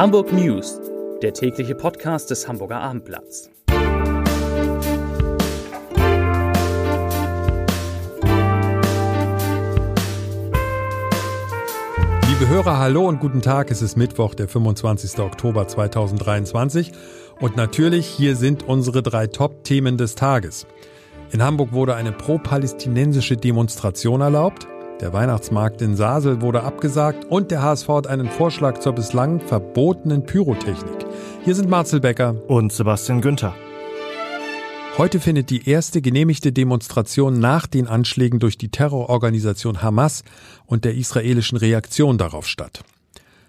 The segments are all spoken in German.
Hamburg News, der tägliche Podcast des Hamburger Abendblatts. Liebe Hörer, hallo und guten Tag. Es ist Mittwoch, der 25. Oktober 2023. Und natürlich, hier sind unsere drei Top-Themen des Tages. In Hamburg wurde eine pro-palästinensische Demonstration erlaubt. Der Weihnachtsmarkt in Sasel wurde abgesagt und der HSV hat einen Vorschlag zur bislang verbotenen Pyrotechnik. Hier sind Marcel Becker und Sebastian Günther. Heute findet die erste genehmigte Demonstration nach den Anschlägen durch die Terrororganisation Hamas und der israelischen Reaktion darauf statt.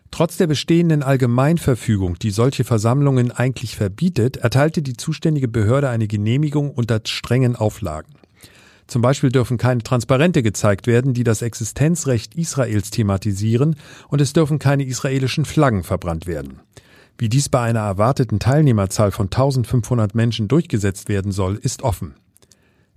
Trotz der bestehenden Allgemeinverfügung, die solche Versammlungen eigentlich verbietet, erteilte die zuständige Behörde eine Genehmigung unter strengen Auflagen. Zum Beispiel dürfen keine Transparente gezeigt werden, die das Existenzrecht Israels thematisieren, und es dürfen keine israelischen Flaggen verbrannt werden. Wie dies bei einer erwarteten Teilnehmerzahl von 1500 Menschen durchgesetzt werden soll, ist offen.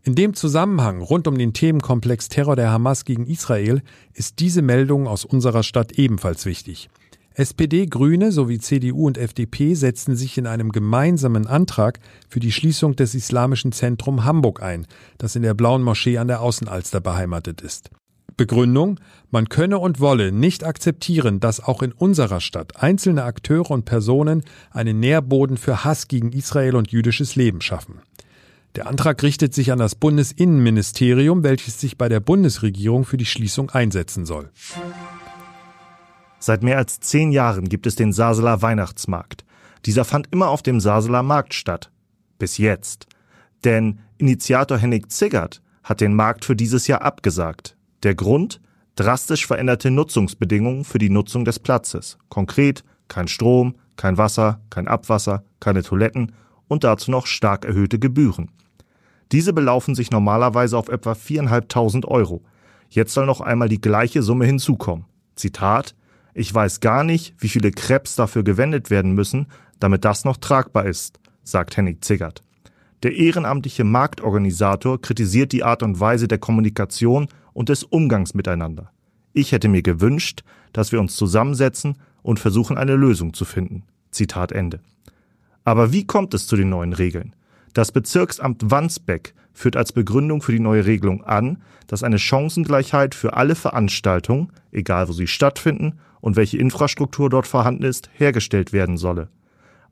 In dem Zusammenhang rund um den Themenkomplex Terror der Hamas gegen Israel ist diese Meldung aus unserer Stadt ebenfalls wichtig. SPD, Grüne sowie CDU und FDP setzten sich in einem gemeinsamen Antrag für die Schließung des Islamischen Zentrum Hamburg ein, das in der Blauen Moschee an der Außenalster beheimatet ist. Begründung, man könne und wolle nicht akzeptieren, dass auch in unserer Stadt einzelne Akteure und Personen einen Nährboden für Hass gegen Israel und jüdisches Leben schaffen. Der Antrag richtet sich an das Bundesinnenministerium, welches sich bei der Bundesregierung für die Schließung einsetzen soll. Seit mehr als zehn Jahren gibt es den Saseler Weihnachtsmarkt. Dieser fand immer auf dem Saseler Markt statt. Bis jetzt. Denn Initiator Henning Ziggert hat den Markt für dieses Jahr abgesagt. Der Grund? Drastisch veränderte Nutzungsbedingungen für die Nutzung des Platzes. Konkret kein Strom, kein Wasser, kein Abwasser, keine Toiletten und dazu noch stark erhöhte Gebühren. Diese belaufen sich normalerweise auf etwa 4.500 Euro. Jetzt soll noch einmal die gleiche Summe hinzukommen. Zitat ich weiß gar nicht, wie viele Krebs dafür gewendet werden müssen, damit das noch tragbar ist, sagt Henning Ziggert. Der ehrenamtliche Marktorganisator kritisiert die Art und Weise der Kommunikation und des Umgangs miteinander. Ich hätte mir gewünscht, dass wir uns zusammensetzen und versuchen, eine Lösung zu finden. Zitat Ende. Aber wie kommt es zu den neuen Regeln? Das Bezirksamt Wandsbeck führt als Begründung für die neue Regelung an, dass eine Chancengleichheit für alle Veranstaltungen, egal wo sie stattfinden und welche Infrastruktur dort vorhanden ist, hergestellt werden solle.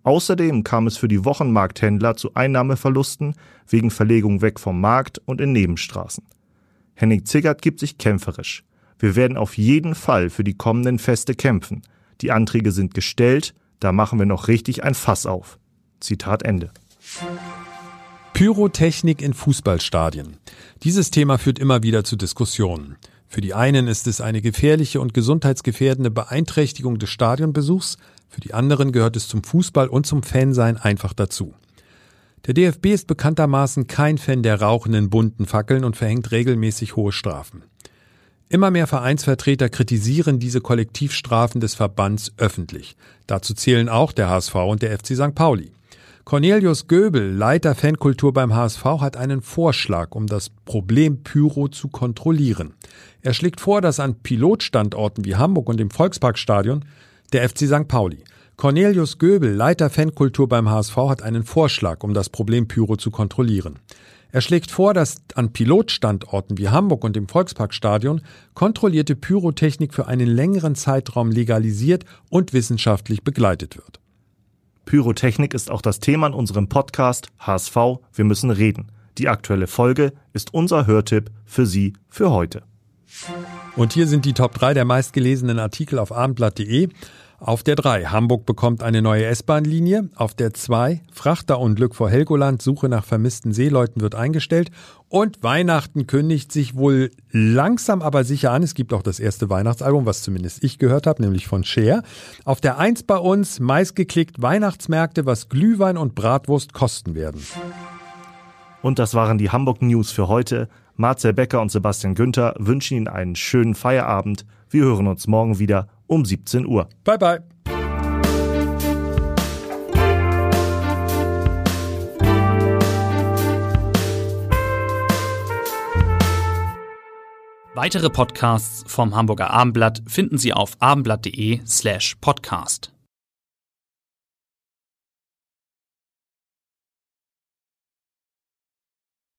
Außerdem kam es für die Wochenmarkthändler zu Einnahmeverlusten wegen Verlegung weg vom Markt und in Nebenstraßen. Henning Ziggert gibt sich kämpferisch. Wir werden auf jeden Fall für die kommenden Feste kämpfen. Die Anträge sind gestellt, da machen wir noch richtig ein Fass auf. Zitat Ende. Pyrotechnik in Fußballstadien. Dieses Thema führt immer wieder zu Diskussionen. Für die einen ist es eine gefährliche und gesundheitsgefährdende Beeinträchtigung des Stadionbesuchs, für die anderen gehört es zum Fußball und zum Fansein einfach dazu. Der DFB ist bekanntermaßen kein Fan der rauchenden bunten Fackeln und verhängt regelmäßig hohe Strafen. Immer mehr Vereinsvertreter kritisieren diese Kollektivstrafen des Verbands öffentlich. Dazu zählen auch der HSV und der FC St. Pauli. Cornelius Göbel, Leiter Fankultur beim HSV, hat einen Vorschlag, um das Problem Pyro zu kontrollieren. Er schlägt vor, dass an Pilotstandorten wie Hamburg und dem Volksparkstadion der FC St. Pauli. Cornelius Göbel, Leiter Fankultur beim HSV, hat einen Vorschlag, um das Problem Pyro zu kontrollieren. Er schlägt vor, dass an Pilotstandorten wie Hamburg und dem Volksparkstadion kontrollierte Pyrotechnik für einen längeren Zeitraum legalisiert und wissenschaftlich begleitet wird. Pyrotechnik ist auch das Thema in unserem Podcast HSV Wir müssen reden. Die aktuelle Folge ist unser Hörtipp für Sie für heute. Und hier sind die Top 3 der meistgelesenen Artikel auf abendblatt.de. Auf der 3 Hamburg bekommt eine neue S-Bahn-Linie. Auf der 2 Frachterunglück vor Helgoland, Suche nach vermissten Seeleuten wird eingestellt. Und Weihnachten kündigt sich wohl langsam aber sicher an. Es gibt auch das erste Weihnachtsalbum, was zumindest ich gehört habe, nämlich von Cher. Auf der 1 bei uns meistgeklickt Weihnachtsmärkte, was Glühwein und Bratwurst kosten werden. Und das waren die Hamburg News für heute. Marcel Becker und Sebastian Günther wünschen Ihnen einen schönen Feierabend. Wir hören uns morgen wieder um 17 Uhr. Bye bye. Weitere Podcasts vom Hamburger Abendblatt finden Sie auf abendblatt.de slash podcast.